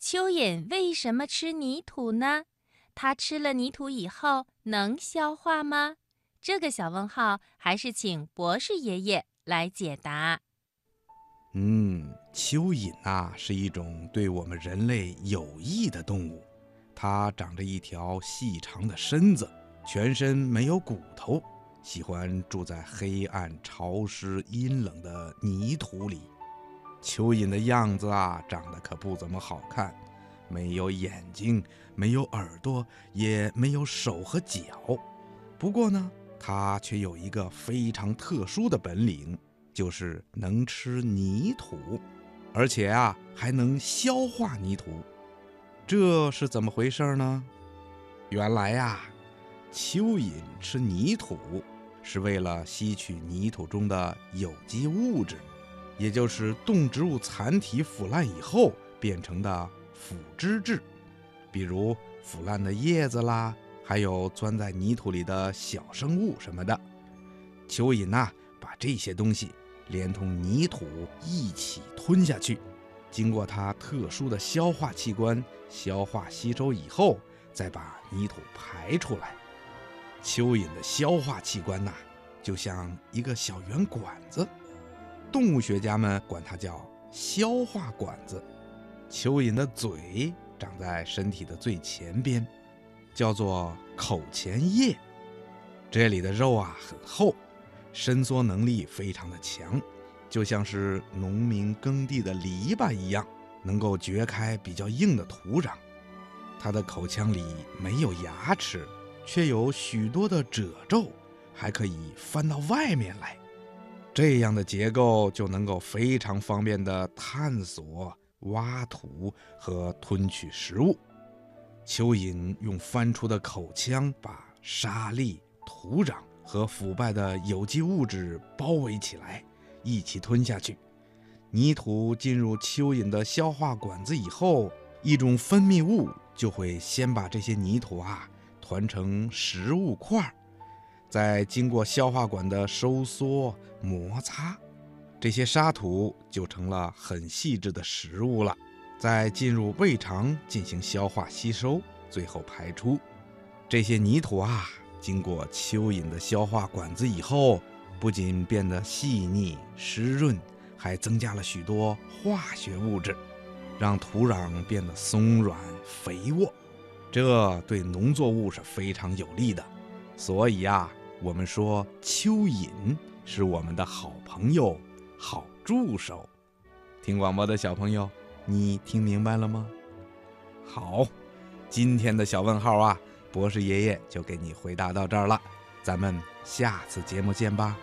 蚯蚓为什么吃泥土呢？它吃了泥土以后能消化吗？这个小问号还是请博士爷爷来解答。嗯，蚯蚓啊是一种对我们人类有益的动物，它长着一条细长的身子，全身没有骨头，喜欢住在黑暗、潮湿、阴冷的泥土里。蚯蚓的样子啊，长得可不怎么好看，没有眼睛，没有耳朵，也没有手和脚。不过呢，它却有一个非常特殊的本领，就是能吃泥土，而且啊，还能消化泥土。这是怎么回事呢？原来呀，蚯蚓吃泥土是为了吸取泥土中的有机物质。也就是动植物残体腐烂以后变成的腐殖质，比如腐烂的叶子啦，还有钻在泥土里的小生物什么的。蚯蚓呐，把这些东西连同泥土一起吞下去，经过它特殊的消化器官消化吸收以后，再把泥土排出来。蚯蚓的消化器官呐，就像一个小圆管子。动物学家们管它叫消化管子。蚯蚓的嘴长在身体的最前边，叫做口前叶。这里的肉啊很厚，伸缩能力非常的强，就像是农民耕地的篱笆一样，能够掘开比较硬的土壤。它的口腔里没有牙齿，却有许多的褶皱，还可以翻到外面来。这样的结构就能够非常方便地探索、挖土和吞取食物。蚯蚓用翻出的口腔把沙粒、土壤和腐败的有机物质包围起来，一起吞下去。泥土进入蚯蚓的消化管子以后，一种分泌物就会先把这些泥土啊团成食物块儿。在经过消化管的收缩摩擦，这些沙土就成了很细致的食物了。再进入胃肠进行消化吸收，最后排出。这些泥土啊，经过蚯蚓的消化管子以后，不仅变得细腻湿润，还增加了许多化学物质，让土壤变得松软肥沃。这对农作物是非常有利的。所以呀。我们说蚯蚓是我们的好朋友、好助手。听广播的小朋友，你听明白了吗？好，今天的小问号啊，博士爷爷就给你回答到这儿了。咱们下次节目见吧。